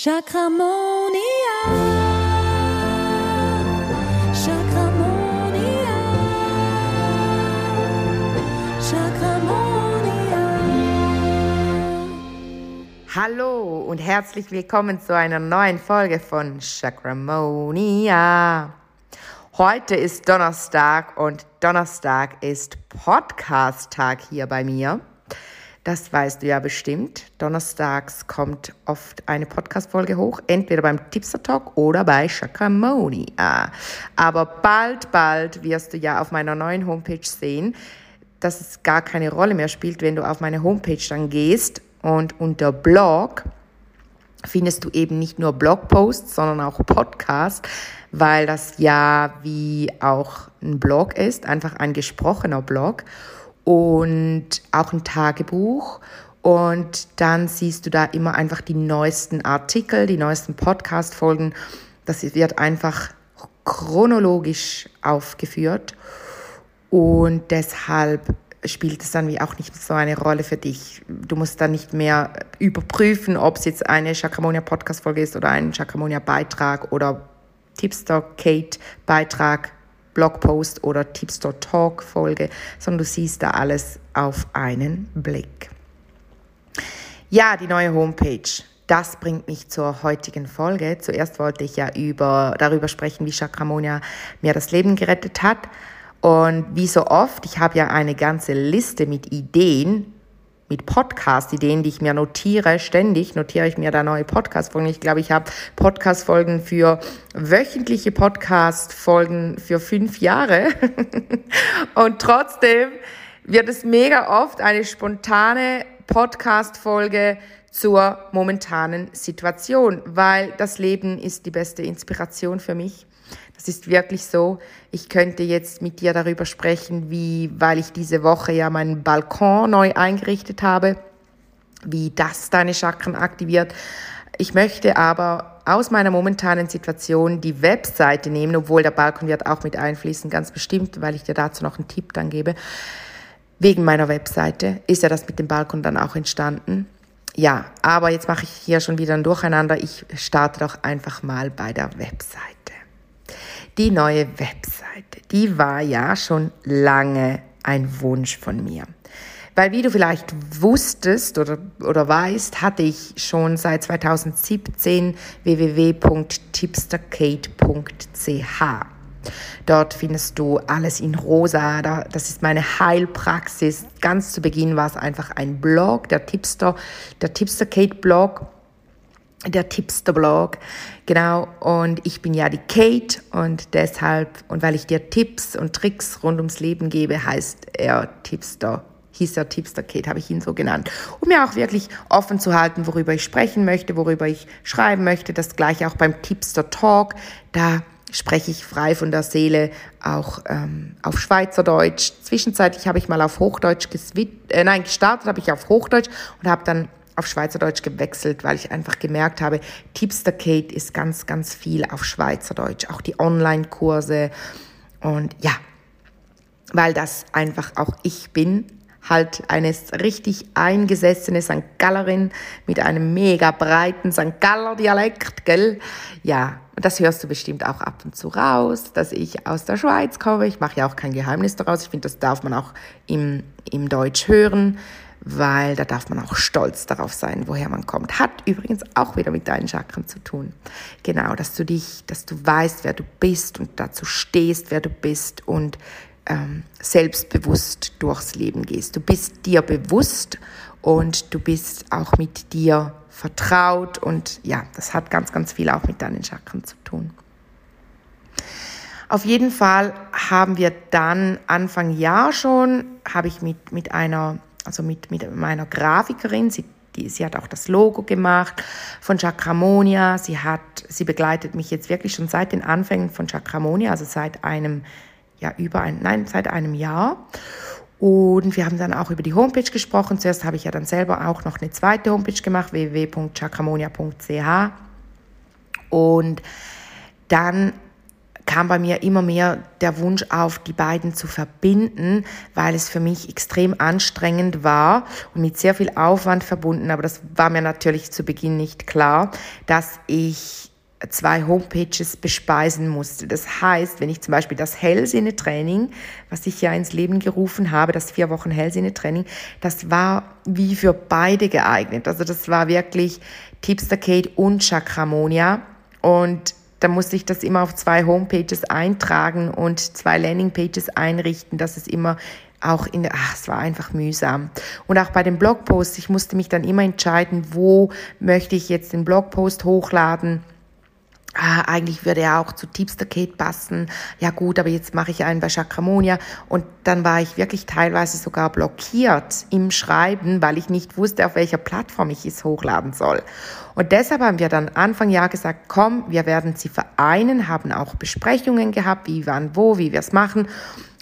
Chakramonia. Chakramonia. Chakramonia. Hallo und herzlich willkommen zu einer neuen Folge von Chakramonia. Heute ist Donnerstag und Donnerstag ist Podcast-Tag hier bei mir. Das weißt du ja bestimmt. Donnerstags kommt oft eine Podcast-Folge hoch, entweder beim Tipster Talk oder bei Shakamoni. Ah, aber bald, bald wirst du ja auf meiner neuen Homepage sehen, dass es gar keine Rolle mehr spielt, wenn du auf meine Homepage dann gehst und unter Blog findest du eben nicht nur Blogposts, sondern auch Podcasts, weil das ja wie auch ein Blog ist, einfach ein gesprochener Blog und auch ein Tagebuch. Und dann siehst du da immer einfach die neuesten Artikel, die neuesten Podcast-Folgen. Das wird einfach chronologisch aufgeführt. Und deshalb spielt es dann wie auch nicht so eine Rolle für dich. Du musst dann nicht mehr überprüfen, ob es jetzt eine Chakramonia Podcast Folge ist oder ein Chakramonia Beitrag oder Tipster Kate Beitrag Blogpost oder Tipstore Talk Folge, sondern du siehst da alles auf einen Blick. Ja, die neue Homepage. Das bringt mich zur heutigen Folge. Zuerst wollte ich ja über, darüber sprechen, wie Chakramonia mir das Leben gerettet hat. Und wie so oft, ich habe ja eine ganze Liste mit Ideen, mit Podcast-Ideen, die ich mir notiere. Ständig notiere ich mir da neue Podcast-Folgen. Ich glaube, ich habe Podcast-Folgen für wöchentliche Podcast-Folgen für fünf Jahre. Und trotzdem wird es mega oft eine spontane Podcast-Folge zur momentanen Situation, weil das Leben ist die beste Inspiration für mich. Das ist wirklich so. Ich könnte jetzt mit dir darüber sprechen, wie, weil ich diese Woche ja meinen Balkon neu eingerichtet habe, wie das deine Chakren aktiviert. Ich möchte aber aus meiner momentanen Situation die Webseite nehmen, obwohl der Balkon wird auch mit einfließen, ganz bestimmt, weil ich dir dazu noch einen Tipp dann gebe. Wegen meiner Webseite ist ja das mit dem Balkon dann auch entstanden. Ja, aber jetzt mache ich hier schon wieder ein Durcheinander. Ich starte doch einfach mal bei der Webseite die neue Webseite, die war ja schon lange ein Wunsch von mir. Weil wie du vielleicht wusstest oder, oder weißt, hatte ich schon seit 2017 www.tipsterkate.ch. Dort findest du alles in rosa. Das ist meine Heilpraxis. Ganz zu Beginn war es einfach ein Blog, der Tipster, der Tipster Kate Blog der Tipster-Blog. Genau, und ich bin ja die Kate und deshalb, und weil ich dir Tipps und Tricks rund ums Leben gebe, heißt er Tipster, hieß er Tipster Kate, habe ich ihn so genannt. Um mir auch wirklich offen zu halten, worüber ich sprechen möchte, worüber ich schreiben möchte. Das gleiche auch beim Tipster Talk. Da spreche ich frei von der Seele auch ähm, auf Schweizerdeutsch. Zwischenzeitlich habe ich mal auf Hochdeutsch geswit äh, nein, gestartet habe ich auf Hochdeutsch und habe dann auf Schweizerdeutsch gewechselt, weil ich einfach gemerkt habe, Tipster Kate ist ganz, ganz viel auf Schweizerdeutsch, auch die Online-Kurse und ja, weil das einfach auch ich bin, halt eine richtig eingesessene St. Gallerin mit einem mega breiten St. Galler Dialekt, gell? Ja, das hörst du bestimmt auch ab und zu raus, dass ich aus der Schweiz komme. Ich mache ja auch kein Geheimnis daraus. Ich finde, das darf man auch im, im Deutsch hören weil da darf man auch stolz darauf sein, woher man kommt. Hat übrigens auch wieder mit deinen Chakren zu tun. Genau, dass du dich, dass du weißt, wer du bist und dazu stehst, wer du bist und ähm, selbstbewusst durchs Leben gehst. Du bist dir bewusst und du bist auch mit dir vertraut und ja, das hat ganz, ganz viel auch mit deinen Chakren zu tun. Auf jeden Fall haben wir dann Anfang Jahr schon, habe ich mit, mit einer also mit, mit meiner Grafikerin. Sie, die, sie hat auch das Logo gemacht von Chakramonia. Sie, hat, sie begleitet mich jetzt wirklich schon seit den Anfängen von Chakramonia, also seit einem, ja, über ein, nein, seit einem Jahr. Und wir haben dann auch über die Homepage gesprochen. Zuerst habe ich ja dann selber auch noch eine zweite Homepage gemacht, www.chakramonia.ch. Und dann kam bei mir immer mehr der Wunsch auf, die beiden zu verbinden, weil es für mich extrem anstrengend war und mit sehr viel Aufwand verbunden. Aber das war mir natürlich zu Beginn nicht klar, dass ich zwei Homepages bespeisen musste. Das heißt, wenn ich zum Beispiel das Hellsinne-Training, was ich ja ins Leben gerufen habe, das vier Wochen Hellsinne-Training, das war wie für beide geeignet. Also das war wirklich Tipster Kate und Chakramonia und da musste ich das immer auf zwei Homepages eintragen und zwei Landingpages einrichten, dass es immer auch in, ach, es war einfach mühsam. Und auch bei den Blogposts, ich musste mich dann immer entscheiden, wo möchte ich jetzt den Blogpost hochladen ah, eigentlich würde er auch zu Tipster Kate passen. Ja gut, aber jetzt mache ich einen bei Chakramonia. Und dann war ich wirklich teilweise sogar blockiert im Schreiben, weil ich nicht wusste, auf welcher Plattform ich es hochladen soll. Und deshalb haben wir dann Anfang Jahr gesagt, komm, wir werden sie vereinen, haben auch Besprechungen gehabt, wie, wann, wo, wie wir es machen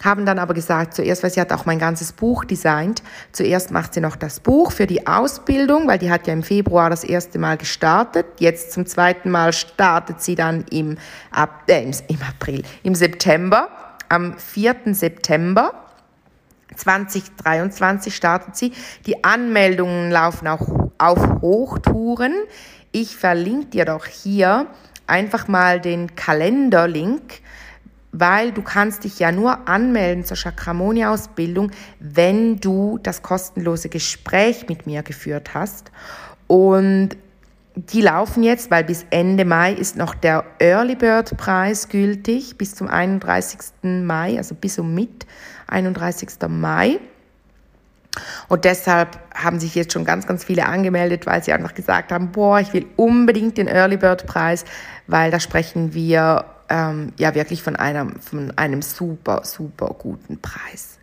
haben dann aber gesagt, zuerst, weil sie hat auch mein ganzes Buch designt, zuerst macht sie noch das Buch für die Ausbildung, weil die hat ja im Februar das erste Mal gestartet, jetzt zum zweiten Mal startet sie dann im, äh, im April, im September, am 4. September 2023 startet sie. Die Anmeldungen laufen auch auf Hochtouren. Ich verlinke dir doch hier einfach mal den Kalenderlink weil du kannst dich ja nur anmelden zur Chakramonia-Ausbildung, wenn du das kostenlose Gespräch mit mir geführt hast. Und die laufen jetzt, weil bis Ende Mai ist noch der Early Bird Preis gültig, bis zum 31. Mai, also bis um mit 31. Mai. Und deshalb haben sich jetzt schon ganz, ganz viele angemeldet, weil sie einfach gesagt haben, boah, ich will unbedingt den Early Bird Preis, weil da sprechen wir ähm, ja wirklich von einem, von einem super, super guten Preis.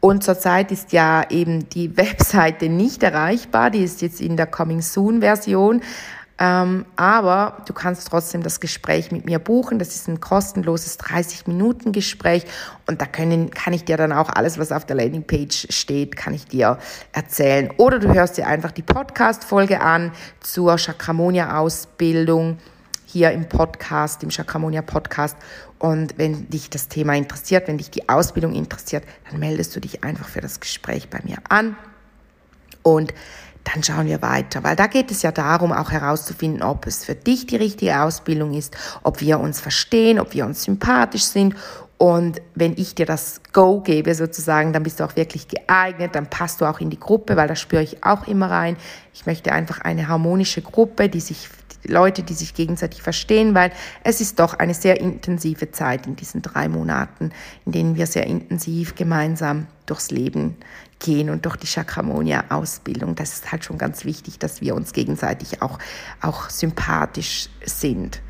Und zurzeit ist ja eben die Webseite nicht erreichbar, die ist jetzt in der Coming Soon Version. Ähm, aber du kannst trotzdem das Gespräch mit mir buchen. Das ist ein kostenloses 30-Minuten-Gespräch und da können, kann ich dir dann auch alles, was auf der Landingpage steht, kann ich dir erzählen. Oder du hörst dir einfach die Podcast-Folge an zur Chakramonia-Ausbildung hier im Podcast, im Chakramonia Podcast. Und wenn dich das Thema interessiert, wenn dich die Ausbildung interessiert, dann meldest du dich einfach für das Gespräch bei mir an. Und dann schauen wir weiter, weil da geht es ja darum, auch herauszufinden, ob es für dich die richtige Ausbildung ist, ob wir uns verstehen, ob wir uns sympathisch sind. Und wenn ich dir das Go gebe sozusagen, dann bist du auch wirklich geeignet, dann passt du auch in die Gruppe, weil da spüre ich auch immer rein. Ich möchte einfach eine harmonische Gruppe, die sich Leute, die sich gegenseitig verstehen, weil es ist doch eine sehr intensive Zeit in diesen drei Monaten, in denen wir sehr intensiv gemeinsam durchs Leben gehen und durch die Chakramonia-Ausbildung. Das ist halt schon ganz wichtig, dass wir uns gegenseitig auch, auch sympathisch sind.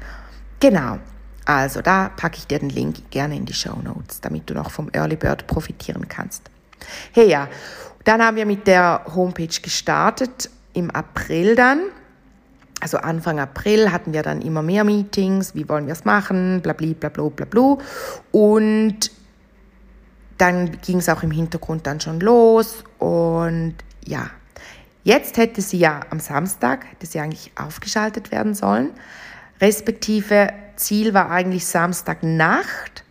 Genau. Also da packe ich dir den Link gerne in die Show Notes, damit du noch vom Early Bird profitieren kannst. Hey ja, dann haben wir mit der Homepage gestartet im April dann also Anfang April hatten wir dann immer mehr Meetings, wie wollen wir es machen, blabli, blablo, blablu. Und dann ging es auch im Hintergrund dann schon los. Und ja, jetzt hätte sie ja am Samstag, hätte sie eigentlich aufgeschaltet werden sollen. Respektive Ziel war eigentlich Samstagnacht.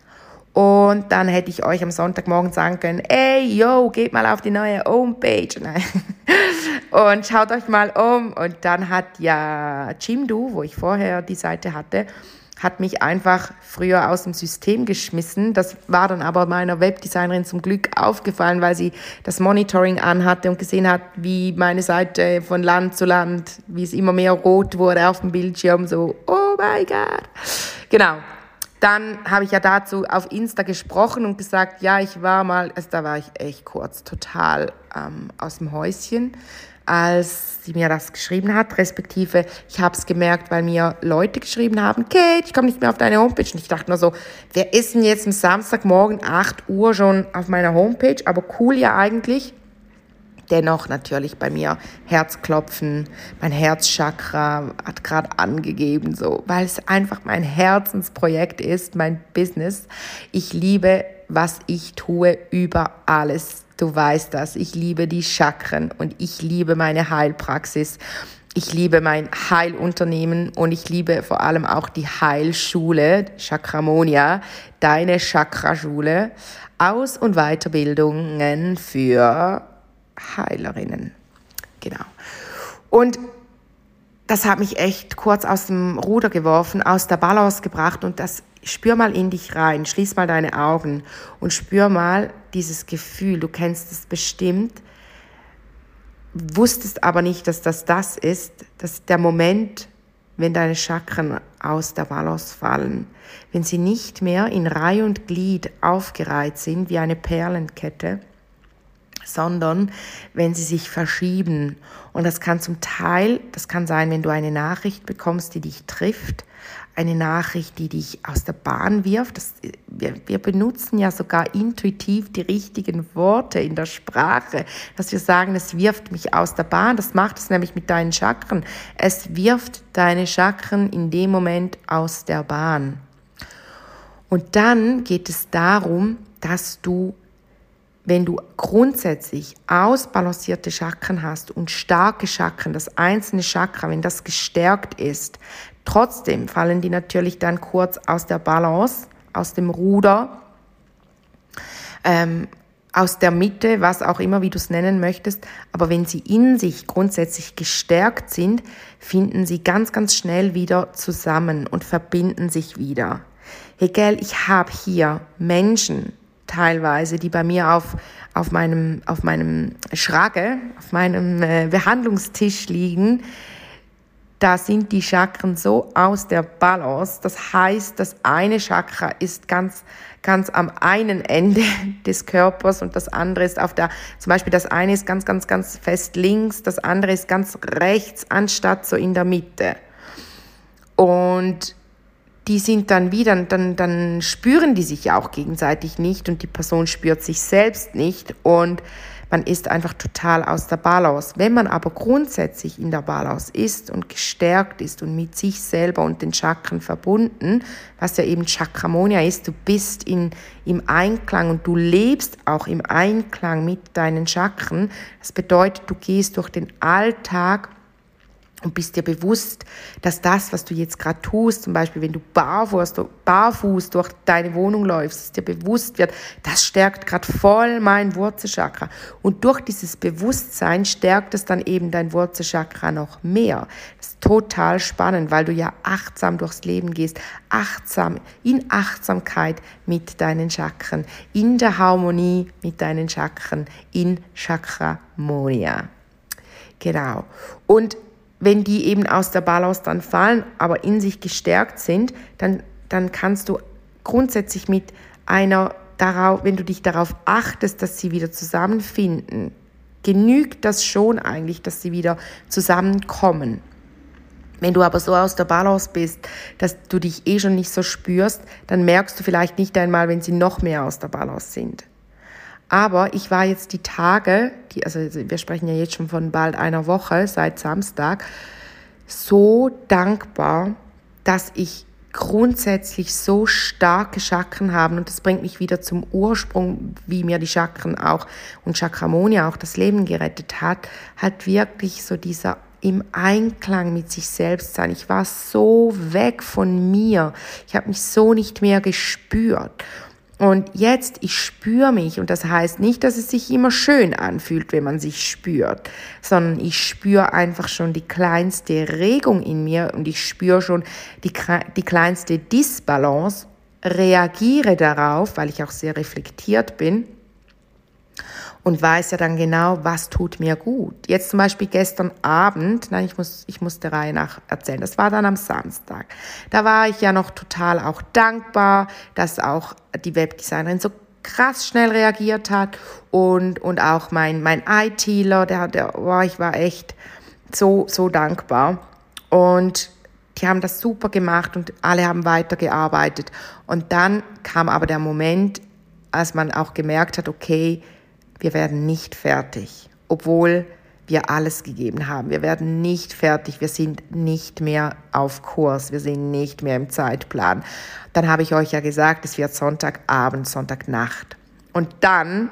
Und dann hätte ich euch am Sonntagmorgen sagen können, ey, yo, geht mal auf die neue Homepage und schaut euch mal um. Und dann hat ja Jimdo, wo ich vorher die Seite hatte, hat mich einfach früher aus dem System geschmissen. Das war dann aber meiner Webdesignerin zum Glück aufgefallen, weil sie das Monitoring anhatte und gesehen hat, wie meine Seite von Land zu Land, wie es immer mehr rot wurde auf dem Bildschirm, so, oh mein Gott. Genau. Dann habe ich ja dazu auf Insta gesprochen und gesagt, ja, ich war mal, also da war ich echt kurz total ähm, aus dem Häuschen, als sie mir das geschrieben hat, respektive ich habe es gemerkt, weil mir Leute geschrieben haben, Kate, ich komme nicht mehr auf deine Homepage. Und ich dachte nur so, wer ist denn jetzt am Samstagmorgen 8 Uhr schon auf meiner Homepage? Aber cool ja eigentlich dennoch natürlich bei mir Herzklopfen, mein Herzchakra hat gerade angegeben, so, weil es einfach mein Herzensprojekt ist, mein Business. Ich liebe, was ich tue über alles. Du weißt das. Ich liebe die Chakren und ich liebe meine Heilpraxis. ich liebe mein Heilunternehmen und ich liebe vor allem auch die Heilschule Chakramonia, deine Chakraschule, Aus- und Weiterbildungen für Heilerinnen. Genau. Und das hat mich echt kurz aus dem Ruder geworfen, aus der Balance gebracht und das spür mal in dich rein, schließ mal deine Augen und spür mal dieses Gefühl, du kennst es bestimmt, wusstest aber nicht, dass das das ist, dass der Moment, wenn deine Chakren aus der Balance fallen, wenn sie nicht mehr in Reihe und Glied aufgereiht sind wie eine Perlenkette, sondern wenn sie sich verschieben. Und das kann zum Teil, das kann sein, wenn du eine Nachricht bekommst, die dich trifft, eine Nachricht, die dich aus der Bahn wirft. Das, wir, wir benutzen ja sogar intuitiv die richtigen Worte in der Sprache, dass wir sagen, es wirft mich aus der Bahn. Das macht es nämlich mit deinen Chakren. Es wirft deine Chakren in dem Moment aus der Bahn. Und dann geht es darum, dass du wenn du grundsätzlich ausbalancierte Chakren hast und starke Chakren, das einzelne Chakra, wenn das gestärkt ist, trotzdem fallen die natürlich dann kurz aus der Balance, aus dem Ruder, ähm, aus der Mitte, was auch immer, wie du es nennen möchtest. Aber wenn sie in sich grundsätzlich gestärkt sind, finden sie ganz, ganz schnell wieder zusammen und verbinden sich wieder. Hegel, ich habe hier Menschen, teilweise, die bei mir auf, auf meinem, auf meinem Schrage, auf meinem äh, Behandlungstisch liegen, da sind die Chakren so aus der Balance. Das heißt, das eine Chakra ist ganz, ganz am einen Ende des Körpers und das andere ist auf der, zum Beispiel das eine ist ganz, ganz, ganz fest links, das andere ist ganz rechts, anstatt so in der Mitte. Und die sind dann wieder, dann, dann spüren die sich ja auch gegenseitig nicht und die Person spürt sich selbst nicht und man ist einfach total aus der Balance. Wenn man aber grundsätzlich in der Balance ist und gestärkt ist und mit sich selber und den Chakren verbunden, was ja eben Chakramonia ist, du bist in, im Einklang und du lebst auch im Einklang mit deinen Chakren. Das bedeutet, du gehst durch den Alltag und bist dir bewusst, dass das, was du jetzt gerade tust, zum Beispiel wenn du barfuß, barfuß durch deine Wohnung läufst, dass dir bewusst wird, das stärkt gerade voll mein Wurzelchakra. Und durch dieses Bewusstsein stärkt es dann eben dein Wurzelchakra noch mehr. Das ist total spannend, weil du ja achtsam durchs Leben gehst, achtsam, in Achtsamkeit mit deinen Chakren, in der Harmonie mit deinen Chakren, in Chakramonia. Genau. Und wenn die eben aus der Balance dann fallen, aber in sich gestärkt sind, dann, dann kannst du grundsätzlich mit einer darauf, wenn du dich darauf achtest, dass sie wieder zusammenfinden, genügt das schon eigentlich, dass sie wieder zusammenkommen. Wenn du aber so aus der Balance bist, dass du dich eh schon nicht so spürst, dann merkst du vielleicht nicht einmal, wenn sie noch mehr aus der Balance sind. Aber ich war jetzt die Tage, die, also wir sprechen ja jetzt schon von bald einer Woche, seit Samstag, so dankbar, dass ich grundsätzlich so starke Chakren habe. Und das bringt mich wieder zum Ursprung, wie mir die Chakren auch und Chakramonia auch das Leben gerettet hat. Halt wirklich so dieser im Einklang mit sich selbst sein. Ich war so weg von mir. Ich habe mich so nicht mehr gespürt. Und jetzt, ich spüre mich, und das heißt nicht, dass es sich immer schön anfühlt, wenn man sich spürt, sondern ich spüre einfach schon die kleinste Regung in mir und ich spüre schon die, die kleinste Disbalance, reagiere darauf, weil ich auch sehr reflektiert bin und weiß ja dann genau, was tut mir gut. Jetzt zum Beispiel gestern Abend, nein, ich muss, ich muss der Reihe nach erzählen, das war dann am Samstag. Da war ich ja noch total auch dankbar, dass auch die Webdesignerin so krass schnell reagiert hat und, und auch mein, mein ITler, der, der, oh, ich war echt so, so dankbar. Und die haben das super gemacht und alle haben weitergearbeitet. Und dann kam aber der Moment, als man auch gemerkt hat, okay, wir werden nicht fertig, obwohl wir alles gegeben haben. Wir werden nicht fertig, wir sind nicht mehr auf Kurs, wir sind nicht mehr im Zeitplan. Dann habe ich euch ja gesagt, es wird Sonntagabend, Sonntagnacht. Und dann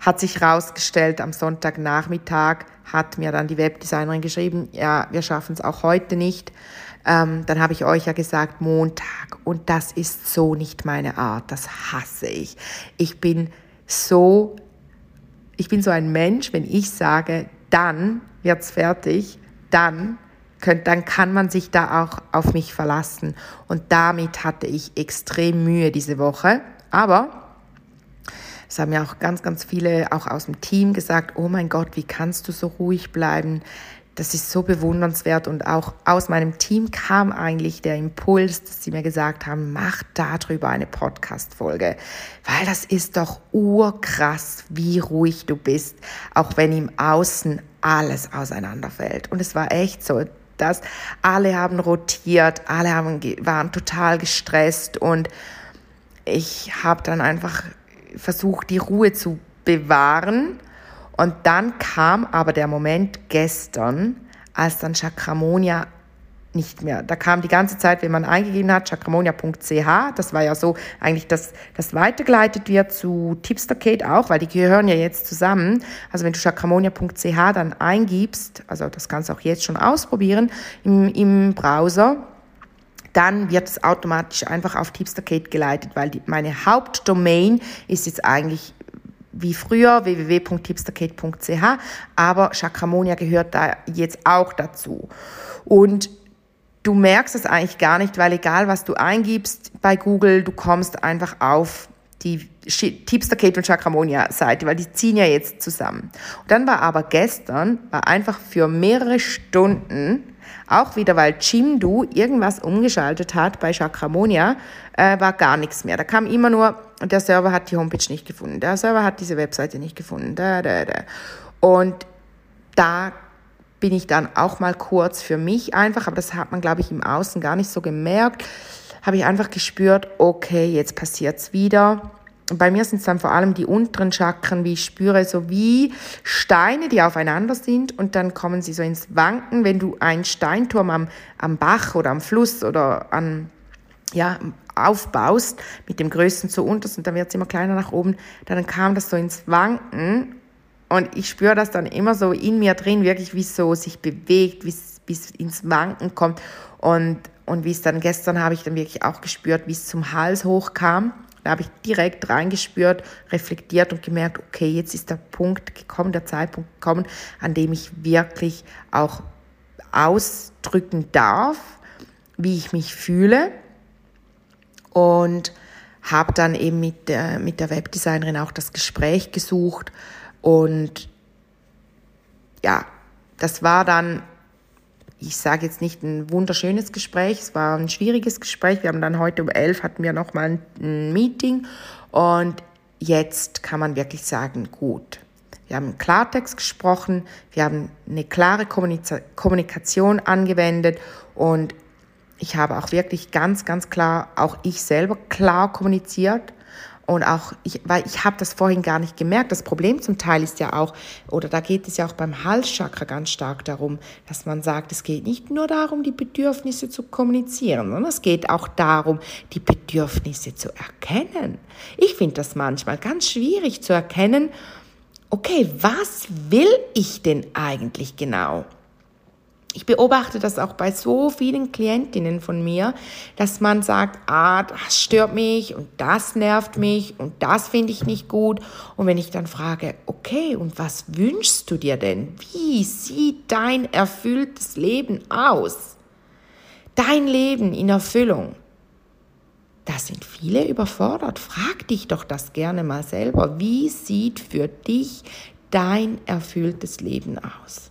hat sich herausgestellt, am Sonntagnachmittag hat mir dann die Webdesignerin geschrieben, ja, wir schaffen es auch heute nicht. Ähm, dann habe ich euch ja gesagt, Montag. Und das ist so nicht meine Art. Das hasse ich. Ich bin so, ich bin so ein Mensch, wenn ich sage, dann wird's fertig, dann könnt, dann kann man sich da auch auf mich verlassen. Und damit hatte ich extrem Mühe diese Woche. Aber es haben ja auch ganz, ganz viele auch aus dem Team gesagt, oh mein Gott, wie kannst du so ruhig bleiben? Das ist so bewundernswert und auch aus meinem Team kam eigentlich der Impuls, dass sie mir gesagt haben, mach darüber eine Podcast-Folge, weil das ist doch urkrass, wie ruhig du bist, auch wenn im Außen alles auseinanderfällt. Und es war echt so, dass alle haben rotiert, alle haben, waren total gestresst und ich habe dann einfach versucht, die Ruhe zu bewahren. Und dann kam aber der Moment gestern, als dann Chakramonia nicht mehr. Da kam die ganze Zeit, wenn man eingegeben hat, chakramonia.ch, das war ja so eigentlich, dass das weitergeleitet wird zu Tipsterkate auch, weil die gehören ja jetzt zusammen. Also wenn du chakramonia.ch dann eingibst, also das kannst du auch jetzt schon ausprobieren im, im Browser, dann wird es automatisch einfach auf Tipsterkate geleitet, weil die, meine Hauptdomain ist jetzt eigentlich wie früher www.tipsterkate.ch, aber Chakramonia gehört da jetzt auch dazu. Und du merkst es eigentlich gar nicht, weil egal was du eingibst bei Google, du kommst einfach auf die Tipsterkate und Chakramonia Seite, weil die ziehen ja jetzt zusammen. Und dann war aber gestern, war einfach für mehrere Stunden auch wieder, weil Jimdo irgendwas umgeschaltet hat bei Chakramonia, äh, war gar nichts mehr. Da kam immer nur, der Server hat die Homepage nicht gefunden, der Server hat diese Webseite nicht gefunden. Da, da, da. Und da bin ich dann auch mal kurz für mich einfach, aber das hat man, glaube ich, im Außen gar nicht so gemerkt, habe ich einfach gespürt, okay, jetzt passiert's wieder bei mir sind es dann vor allem die unteren Chakren, wie ich spüre, so wie Steine, die aufeinander sind. Und dann kommen sie so ins Wanken. Wenn du einen Steinturm am, am Bach oder am Fluss oder an, ja, aufbaust, mit dem größten zu unterst und dann wird es immer kleiner nach oben, dann kam das so ins Wanken. Und ich spüre das dann immer so in mir drin, wirklich wie es so sich bewegt, wie es ins Wanken kommt. Und, und wie es dann gestern habe ich dann wirklich auch gespürt, wie es zum Hals hochkam da habe ich direkt reingespürt, reflektiert und gemerkt, okay, jetzt ist der Punkt gekommen, der Zeitpunkt gekommen, an dem ich wirklich auch ausdrücken darf, wie ich mich fühle. Und habe dann eben mit der, mit der Webdesignerin auch das Gespräch gesucht. Und ja, das war dann ich sage jetzt nicht ein wunderschönes Gespräch, es war ein schwieriges Gespräch. Wir haben dann heute um elf hatten wir nochmal ein Meeting und jetzt kann man wirklich sagen, gut. Wir haben Klartext gesprochen, wir haben eine klare Kommunikation angewendet und ich habe auch wirklich ganz, ganz klar, auch ich selber klar kommuniziert und auch, ich, weil ich habe das vorhin gar nicht gemerkt. Das Problem zum Teil ist ja auch, oder da geht es ja auch beim Halschakra ganz stark darum, dass man sagt, es geht nicht nur darum, die Bedürfnisse zu kommunizieren, sondern es geht auch darum, die Bedürfnisse zu erkennen. Ich finde das manchmal ganz schwierig zu erkennen, okay, was will ich denn eigentlich genau? Ich beobachte das auch bei so vielen Klientinnen von mir, dass man sagt, ah, das stört mich und das nervt mich und das finde ich nicht gut. Und wenn ich dann frage, okay, und was wünschst du dir denn? Wie sieht dein erfülltes Leben aus? Dein Leben in Erfüllung. Da sind viele überfordert. Frag dich doch das gerne mal selber. Wie sieht für dich dein erfülltes Leben aus?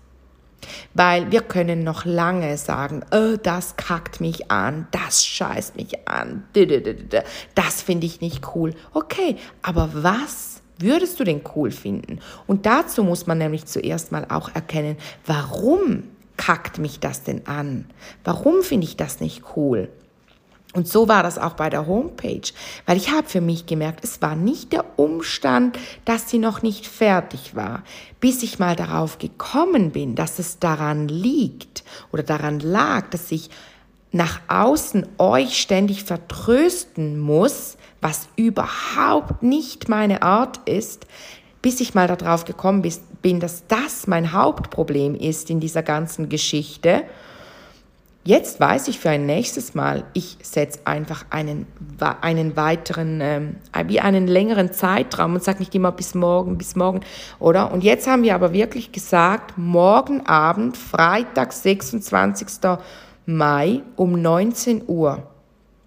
Weil wir können noch lange sagen, oh, das kackt mich an, das scheißt mich an, das finde ich nicht cool. Okay, aber was würdest du denn cool finden? Und dazu muss man nämlich zuerst mal auch erkennen, warum kackt mich das denn an? Warum finde ich das nicht cool? Und so war das auch bei der Homepage, weil ich habe für mich gemerkt, es war nicht der Umstand, dass sie noch nicht fertig war, bis ich mal darauf gekommen bin, dass es daran liegt oder daran lag, dass ich nach außen euch ständig vertrösten muss, was überhaupt nicht meine Art ist, bis ich mal darauf gekommen bin, dass das mein Hauptproblem ist in dieser ganzen Geschichte. Jetzt weiß ich für ein nächstes Mal, ich setze einfach einen, einen weiteren, ähm, wie einen längeren Zeitraum und sage nicht immer bis morgen, bis morgen, oder? Und jetzt haben wir aber wirklich gesagt, morgen Abend, Freitag, 26. Mai um 19 Uhr.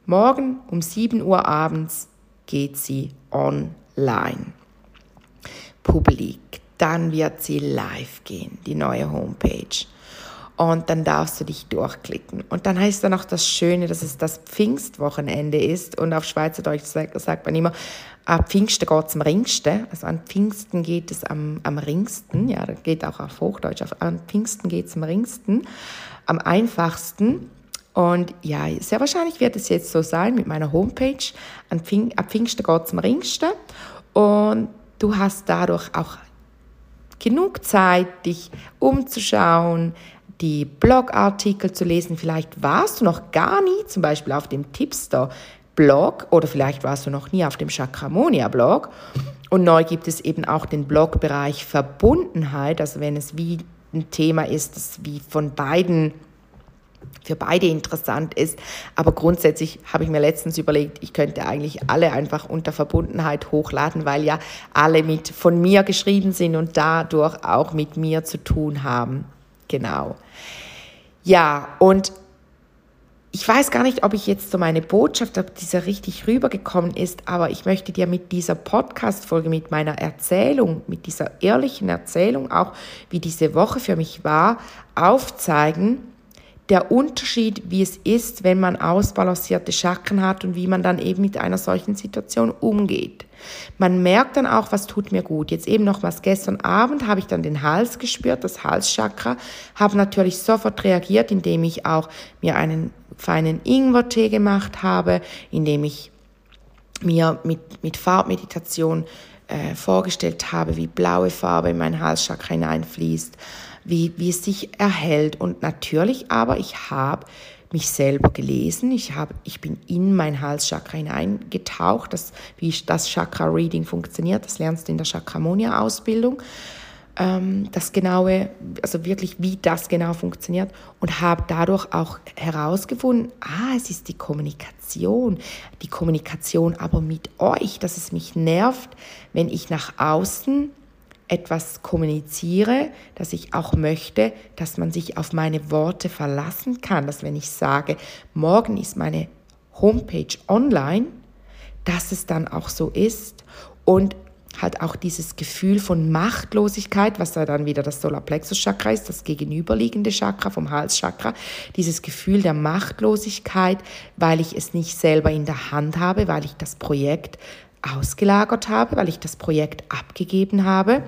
Morgen um 7 Uhr abends geht sie online. Publik. Dann wird sie live gehen, die neue Homepage und dann darfst du dich durchklicken. Und dann heißt dann auch das Schöne, dass es das Pfingstwochenende ist und auf Schweizerdeutsch sagt man immer, ab Pfingsten geht es am ringsten, also an Pfingsten geht es am, am ringsten, ja, das geht auch auf Hochdeutsch, an Pfingsten geht es am ringsten, am einfachsten. Und ja, sehr wahrscheinlich wird es jetzt so sein mit meiner Homepage. An Pfing, ab Pfingsten geht es am ringsten. Und du hast dadurch auch genug Zeit, dich umzuschauen, die Blogartikel zu lesen. Vielleicht warst du noch gar nie zum Beispiel auf dem Tipster Blog oder vielleicht warst du noch nie auf dem Chakramonia Blog. Und neu gibt es eben auch den Blogbereich Verbundenheit, also wenn es wie ein Thema ist, das wie von beiden für beide interessant ist. Aber grundsätzlich habe ich mir letztens überlegt, ich könnte eigentlich alle einfach unter Verbundenheit hochladen, weil ja alle mit von mir geschrieben sind und dadurch auch mit mir zu tun haben. Genau. Ja, und ich weiß gar nicht, ob ich jetzt so meine Botschaft, ob dieser richtig rübergekommen ist, aber ich möchte dir mit dieser Podcast-Folge, mit meiner Erzählung, mit dieser ehrlichen Erzählung, auch wie diese Woche für mich war, aufzeigen, der Unterschied, wie es ist, wenn man ausbalancierte Chakren hat und wie man dann eben mit einer solchen Situation umgeht. Man merkt dann auch, was tut mir gut. Jetzt eben nochmals gestern Abend habe ich dann den Hals gespürt, das Halschakra, habe natürlich sofort reagiert, indem ich auch mir einen feinen Ingwertee gemacht habe, indem ich mir mit, mit Farbmeditation äh, vorgestellt habe, wie blaue Farbe in mein Halschakra hineinfließt, wie, wie es sich erhält. Und natürlich aber, ich habe mich selber gelesen. Ich, habe, ich bin in mein Halschakra hineingetaucht, das, wie das Chakra-Reading funktioniert. Das lernst du in der Chakramonia-Ausbildung. Ähm, das genaue, also wirklich, wie das genau funktioniert. Und habe dadurch auch herausgefunden, ah, es ist die Kommunikation. Die Kommunikation aber mit euch, dass es mich nervt, wenn ich nach außen etwas kommuniziere, dass ich auch möchte, dass man sich auf meine Worte verlassen kann, dass wenn ich sage, morgen ist meine Homepage online, dass es dann auch so ist und halt auch dieses Gefühl von Machtlosigkeit, was da dann wieder das Solarplexus-Chakra ist, das gegenüberliegende Chakra vom Halschakra, dieses Gefühl der Machtlosigkeit, weil ich es nicht selber in der Hand habe, weil ich das Projekt ausgelagert habe, weil ich das Projekt abgegeben habe.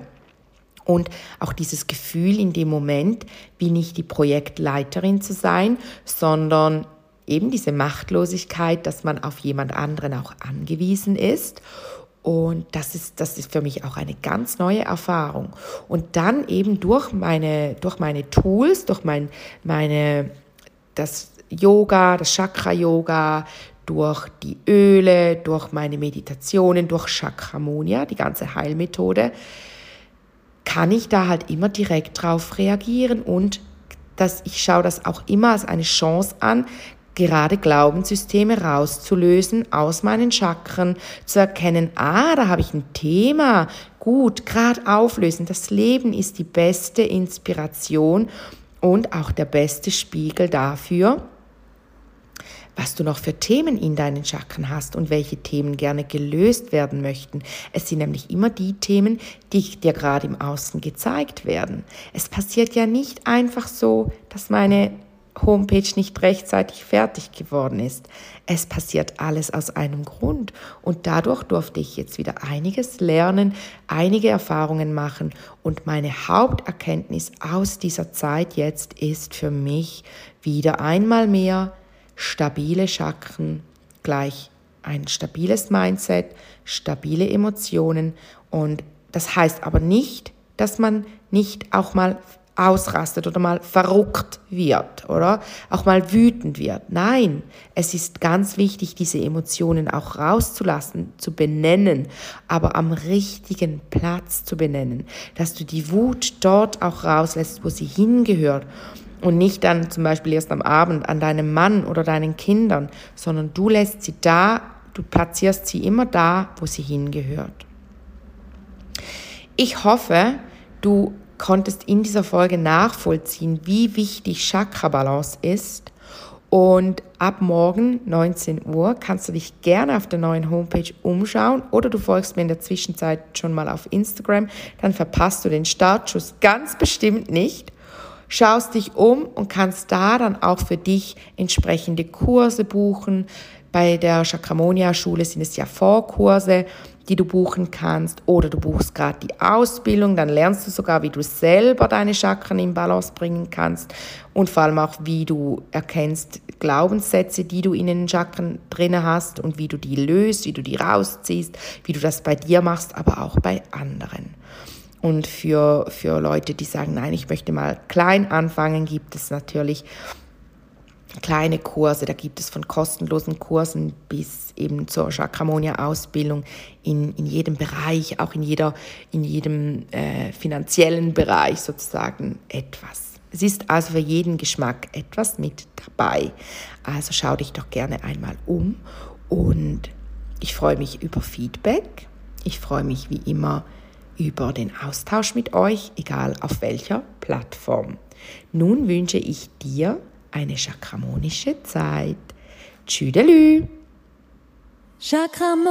Und auch dieses Gefühl in dem Moment, wie nicht die Projektleiterin zu sein, sondern eben diese Machtlosigkeit, dass man auf jemand anderen auch angewiesen ist. Und das ist, das ist für mich auch eine ganz neue Erfahrung. Und dann eben durch meine, durch meine Tools, durch mein, meine, das Yoga, das Chakra-Yoga, durch die Öle, durch meine Meditationen, durch Chakramonia, die ganze Heilmethode, kann ich da halt immer direkt drauf reagieren und dass ich schaue das auch immer als eine Chance an, gerade Glaubenssysteme rauszulösen aus meinen Chakren, zu erkennen, ah, da habe ich ein Thema, gut, gerade auflösen. Das Leben ist die beste Inspiration und auch der beste Spiegel dafür, was du noch für Themen in deinen Chakren hast und welche Themen gerne gelöst werden möchten. Es sind nämlich immer die Themen, die dir gerade im Außen gezeigt werden. Es passiert ja nicht einfach so, dass meine Homepage nicht rechtzeitig fertig geworden ist. Es passiert alles aus einem Grund und dadurch durfte ich jetzt wieder einiges lernen, einige Erfahrungen machen und meine Haupterkenntnis aus dieser Zeit jetzt ist für mich wieder einmal mehr, stabile Chakren gleich ein stabiles Mindset, stabile Emotionen. Und das heißt aber nicht, dass man nicht auch mal ausrastet oder mal verrückt wird oder? Auch mal wütend wird. Nein, es ist ganz wichtig, diese Emotionen auch rauszulassen, zu benennen, aber am richtigen Platz zu benennen, dass du die Wut dort auch rauslässt, wo sie hingehört und nicht dann zum Beispiel erst am Abend an deinem Mann oder deinen Kindern, sondern du lässt sie da, du platzierst sie immer da, wo sie hingehört. Ich hoffe, du konntest in dieser Folge nachvollziehen, wie wichtig Chakra-Balance ist. Und ab morgen 19 Uhr kannst du dich gerne auf der neuen Homepage umschauen oder du folgst mir in der Zwischenzeit schon mal auf Instagram. Dann verpasst du den Startschuss ganz bestimmt nicht. Schaust dich um und kannst da dann auch für dich entsprechende Kurse buchen. Bei der Chakramonia Schule sind es ja Vorkurse die du buchen kannst, oder du buchst gerade die Ausbildung, dann lernst du sogar, wie du selber deine Chakren in Balance bringen kannst und vor allem auch, wie du erkennst Glaubenssätze, die du in den Chakren drin hast und wie du die löst, wie du die rausziehst, wie du das bei dir machst, aber auch bei anderen. Und für, für Leute, die sagen, nein, ich möchte mal klein anfangen, gibt es natürlich kleine Kurse, da gibt es von kostenlosen Kursen bis eben zur Chakramonia-Ausbildung in, in jedem Bereich, auch in, jeder, in jedem äh, finanziellen Bereich sozusagen etwas. Es ist also für jeden Geschmack etwas mit dabei. Also schau dich doch gerne einmal um und ich freue mich über Feedback. Ich freue mich wie immer über den Austausch mit euch, egal auf welcher Plattform. Nun wünsche ich dir eine chakramonische Zeit. Tschüdelü! Chakramonia!